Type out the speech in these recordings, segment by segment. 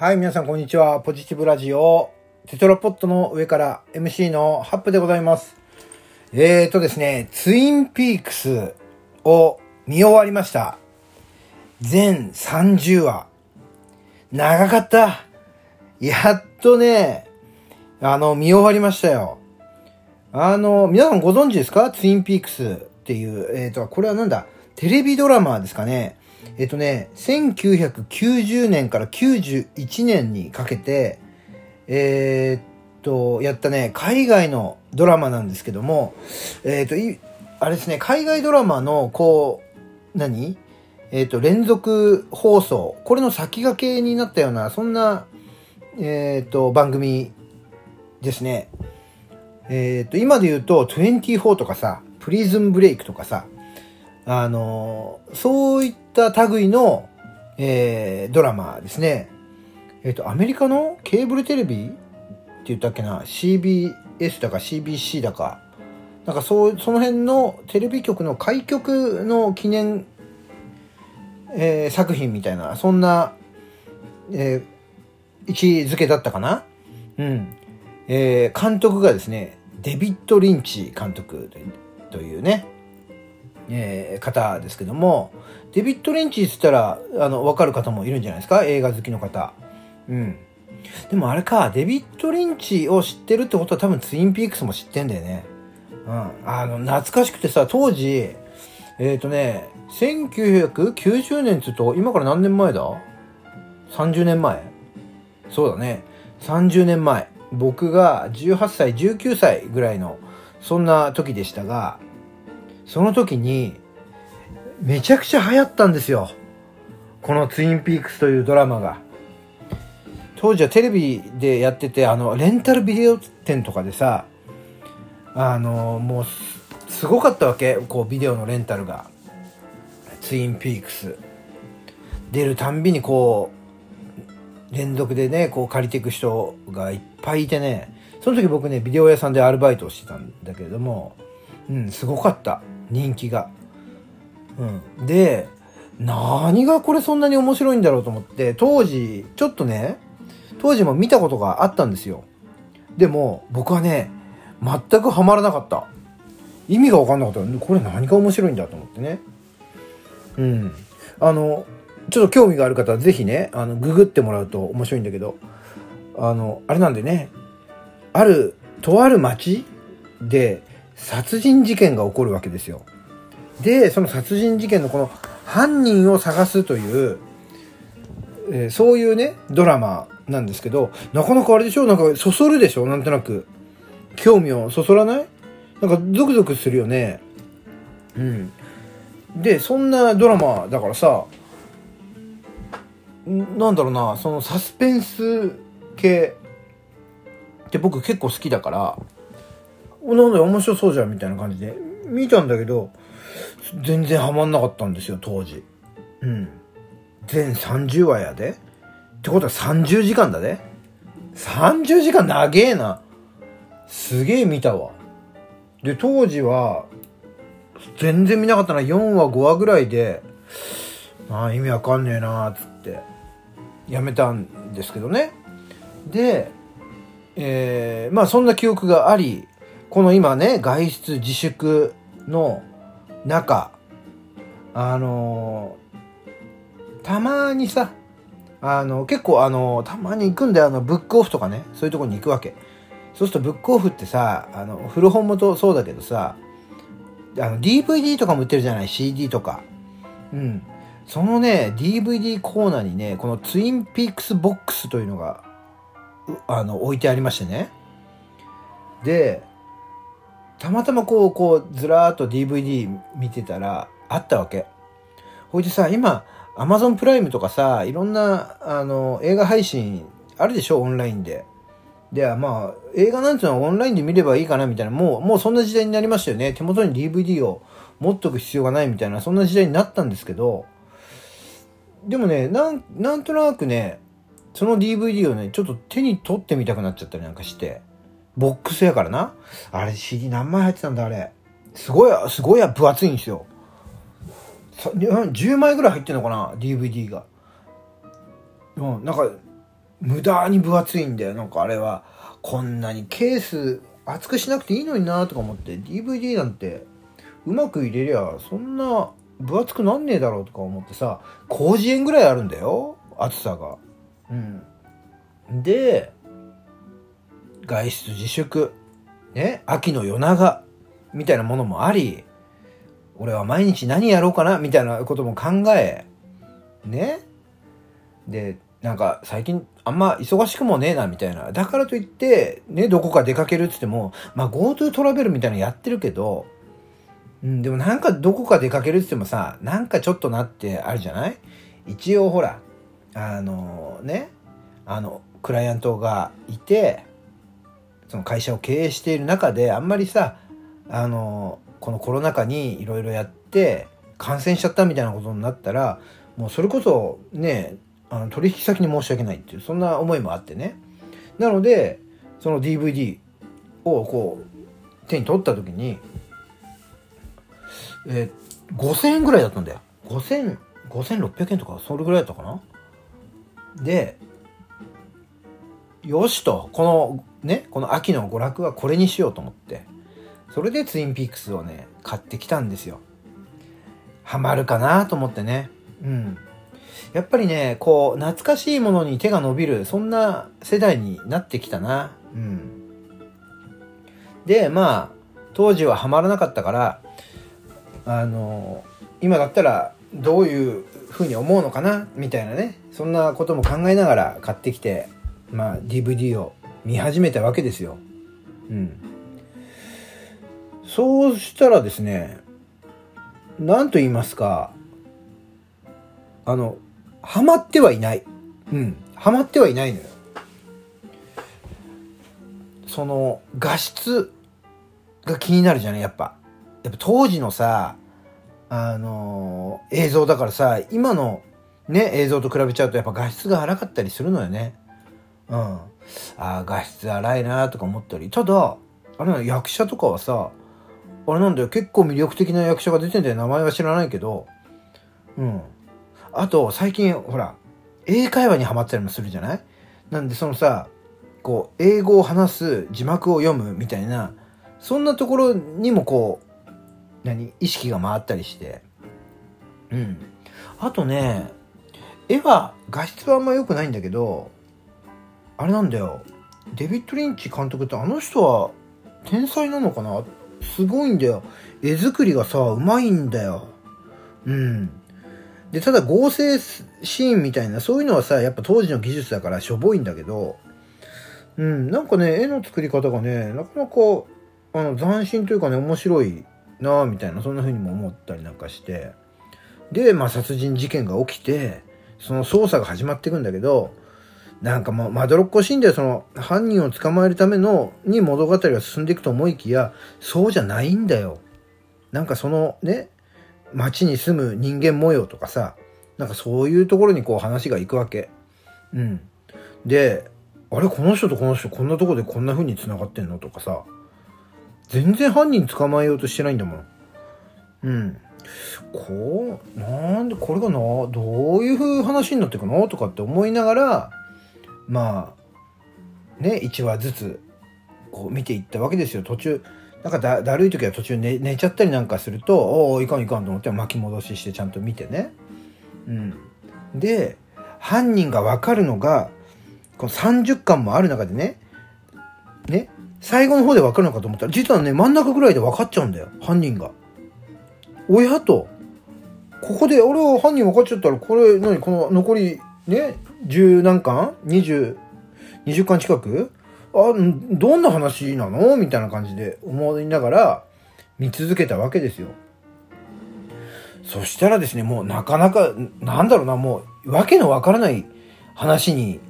はい、皆さんこんにちは。ポジティブラジオ、テトラポットの上から MC のハップでございます。えーとですね、ツインピークスを見終わりました。全30話。長かった。やっとね、あの、見終わりましたよ。あの、皆さんご存知ですか？ツインピークスっていう、えっ、と、これはなんだ？テレビドラマですかね。えっ、とね、1990年から91年にかけて、えっと、やったね、海外のドラマなんですけども、えっと、いあれですね、海外ドラマの、こう、何？えっと、連続放送、これの先駆けになったような、そんな、えっと、番組ですね。えっ、と、今で言うと、24とかさ、プリズンブレイクとかさ、あのそういった類の、えードラマですね。えっ、と、アメリカのケーブルテレビ？って言ったっけな、CBS だか CBC だか、なんかそう、その辺のテレビ局の開局の記念、えー作品みたいな、そんな、えー位置づけだったかな？うん。えー監督がですね、デビッド・リンチ監督というね、えー方ですけども、デビッド・リンチって言ったら、あの、わかる方もいるんじゃないですか？映画好きの方。うん。でもあれか、デビッド・リンチを知ってるってことは多分ツインピークスも知ってんだよね。うん。あの、懐かしくてさ、当時、えっ、とね、1990年っつうと、今から何年前だ ?30 年前そうだね。30年前。僕が18歳、19歳ぐらいの、そんな時でしたが、その時に、めちゃくちゃ流行ったんですよ。このツインピークスというドラマが。当時はテレビでやってて、あの、レンタルビデオ店とかでさ、あの、もうす、ごかったわけ。こう、ビデオのレンタルが。ツインピークス。出るたんびにこう、連続でね、こう借りていく人がいっぱいいてね、その時僕ね、ビデオ屋さんでアルバイトをしてたんだけれども、うん、すごかった。人気が。うん。で、何がこれそんなに面白いんだろうと思って、当時、ちょっとね、当時も見たことがあったんですよ。でも、僕はね、全くハマらなかった。意味が分かんなかった。これ何が面白いんだと思ってね。うん。あの、ちょっと興味がある方はぜひね、あの、ググってもらうと面白いんだけど、あの、あれなんでね、ある、とある町で殺人事件が起こるわけですよ。で、その殺人事件のこの犯人を探すという、えーそういうね、ドラマなんですけど、なかなかあれでしょ？なんかそそるでしょ？なんとなく。興味をそそらない？なんかゾクゾクするよね。うん。で、そんなドラマだからさ、なんだろうな、そのサスペンス系って僕結構好きだから、なんだ面白そうじゃんみたいな感じで見たんだけど、全然ハマんなかったんですよ、当時。うん。全30話やで。ってことは30時間だで。30時間長えな。すげえ見たわ。で、当時は、全然見なかったな。4話、5話ぐらいで、ああ、意味わかんねえな、つって、やめたんですけどね。で、えーまあそんな記憶があり、この今ね、外出自粛の中、あのーたまにさ、あの、結構あの、たまに行くんだよ、あの、ブックオフとかね、そういうとこに行くわけ。そうするとブックオフってさ、あの、古本もそうだけどさ、あの、DVD とかも売ってるじゃない ?CD とか。うん。そのね、DVD コーナーにね、このツインピークスボックスというのが、あの、置いてありましてね。で、たまたまこう、こう、ずらーっと DVD 見てたら、あったわけ。ほいでさ、今、アマゾンプライムとかさ、いろんな、あの、映画配信あるでしょ？オンラインで。で、まあ、映画なんていうのはオンラインで見ればいいかなみたいな、もう、もうそんな時代になりましたよね。手元に DVD を持っとく必要がないみたいな、そんな時代になったんですけど、でもね、なん、なんとなくね、その DVD をね、ちょっと手に取ってみたくなっちゃったりなんかして、ボックスやからな。あれ CD 何枚入ってたんだ、あれ。すごい、すごい分厚いんですよ。10枚ぐらい入ってんのかな DVD が。うん、なんか、無駄に分厚いんだよ。なんかあれは、こんなにケース厚くしなくていいのになとか思って、DVD なんてうまく入れりゃ、そんな分厚くなんねえだろうとか思ってさ、広辞苑ぐらいあるんだよ。厚さが。うん。で、外出自粛。ね、秋の夜長。みたいなものもあり、俺は毎日何やろうかなみたいなことも考え、ね。で、なんか最近あんま忙しくもねえなみたいな。だからといって、ね、どこか出かけるって言っても、まあ GoTo トラベルみたいなのやってるけど、うん、でもなんかどこか出かけるって言ってもさ、なんかちょっとなってあるじゃない？一応ほら、あのね、あの、クライアントがいて、その会社を経営している中で、あんまりさ、あの、このコロナ禍にいろいろやって感染しちゃったみたいなことになったら、もうそれこそね、あの取引先に申し訳ないっていう、そんな思いもあってね。なので、その DVD をこう、手に取った時に、えー、5000円ぐらいだったんだよ。5000、5600円とか、それぐらいだったかなで、よしと、このね、この秋の娯楽はこれにしようと思って、それでツインピークスをね、買ってきたんですよ。ハマるかなと思ってね。うん。やっぱりね、こう、懐かしいものに手が伸びる、そんな世代になってきたな。うん。で、まあ、当時はハマらなかったから、あの、今だったらどういうふうに思うのかなみたいなね、そんなことも考えながら買ってきて、まあ、DVD を見始めたわけですよ。うん。そうしたらですね、何と言いますか、あの、ハマってはいない。うん。ハマってはいないのよ。その、画質が気になるじゃない？やっぱ。やっぱ当時のさ、あのー、映像だからさ、今のね、映像と比べちゃうとやっぱ画質が荒かったりするのよね。うん。ああ、画質荒いなとか思ったり。ただ、あれ役者とかはさ、あれなんだよ、結構魅力的な役者が出てんだよ。名前は知らないけど。うん。あと、最近、ほら、英会話にハマったりもするじゃない？なんで、そのさ、こう、英語を話す字幕を読むみたいな、そんなところにもこう、何？意識が回ったりして。うん。あとね、絵は、画質はあんま良くないんだけど、あれなんだよ。デビッド・リンチ監督ってあの人は天才なのかな？すごいんだよ。絵作りがさ、うまいんだよ。うん。で、ただ合成シーンみたいな、そういうのはさ、やっぱ当時の技術だからしょぼいんだけど、うん、なんかね、絵の作り方がね、なかなか、あの、斬新というかね、面白いなみたいな、そんな風にも思ったりなんかして。で、まあ、殺人事件が起きて、その捜査が始まっていくんだけど、なんかもう、まどろっこしいんだよ、その、犯人を捕まえるための、に物語が進んでいくと思いきや、そうじゃないんだよ。なんかそのね、街に住む人間模様とかさ、なんかそういうところにこう話が行くわけ。うん。で、あれこの人とこの人こんなとこでこんな風に繋がってんのとかさ、全然犯人捕まえようとしてないんだもん。うん。こう、なんでこれがな、どういう風話になっていくのとかって思いながら、まあ、ね、1話ずつ、こう見ていったわけですよ。途中、なんかだだるい時は途中寝寝ちゃったりなんかすると、おお、いかんいかんと思って巻き戻ししてちゃんと見てね。うん。で、犯人がわかるのが、この30巻もある中でね、ね、最後の方でわかるのかと思ったら、実はね、真ん中ぐらいで分かっちゃうんだよ、犯人が。親と、ここで、俺は犯人分かっちゃったら、これ、何？この残り、ね、十何巻 ?20、20巻近く？あ、どんな話なの？みたいな感じで思いながら見続けたわけですよ。そしたらですね、もうなかなか、なんだろうな、もう、わけのわからない話に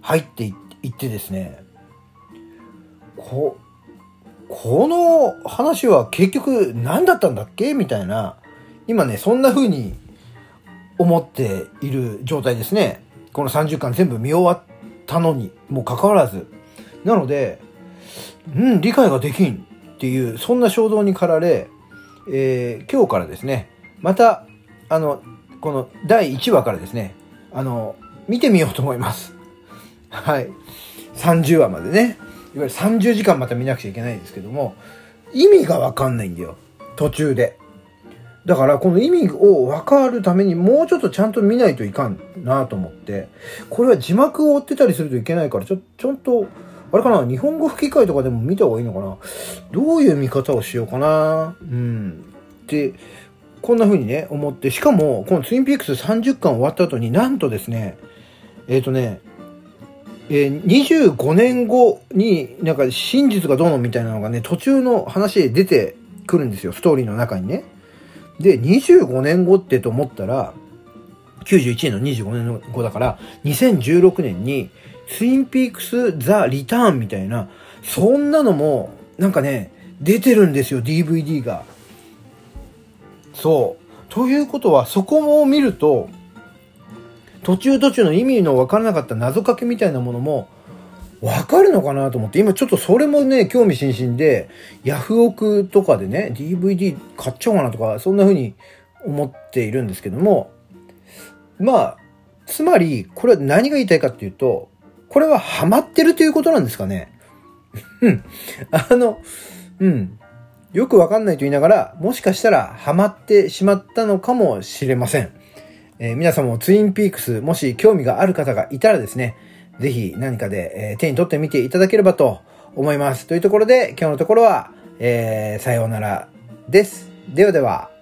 入っていってですね、こ、この話は結局何だったんだっけ？みたいな、今ね、そんな風に思っている状態ですね。この30巻全部見終わったのにもかかわらず。なので、うん、理解ができんっていう、そんな衝動に駆られ、えー、今日からですね、また、あの、この第1話からですね、あの、見てみようと思います。はい。30話までね。いわゆる30時間また見なくちゃいけないんですけども、意味がわかんないんだよ。途中で。だからこの意味を分かるためにもうちょっとちゃんと見ないといかんなと思って、これは字幕を追ってたりするといけないから、ちょ、ちょっと、あれかな？日本語吹き替えとかでも見た方がいいのかな？どういう見方をしようかな？うん。で、こんな風にね、思って、しかも、このツインピークス30巻終わった後になんとですね、えっ、ー、とね、えー、25年後になんか真実がどうのみたいなのがね、途中の話で出てくるんですよ、ストーリーの中にね。で、25年後ってと思ったら、91年の25年後だから、2016年に、ツインピークス・ザ・リターンみたいな、そんなのも、なんかね、出てるんですよ、DVD が。そう。ということは、そこを見ると、途中途中の意味のわからなかった謎かけみたいなものも、わかるのかなと思って、今ちょっとそれもね、興味津々で、ヤフオクとかでね、DVD 買っちゃおうかなとか、そんな風に思っているんですけども、まあ、つまり、これは何が言いたいかっていうと、これはハマってるということなんですかね。うん。あの、うん。よくわかんないと言いながら、もしかしたらハマってしまったのかもしれません。えー、皆さんもツインピークス、もし興味がある方がいたらですね、ぜひ何かで、えー、手に取ってみていただければと思います。というところで、今日のところは、えー、さようならです。ではでは。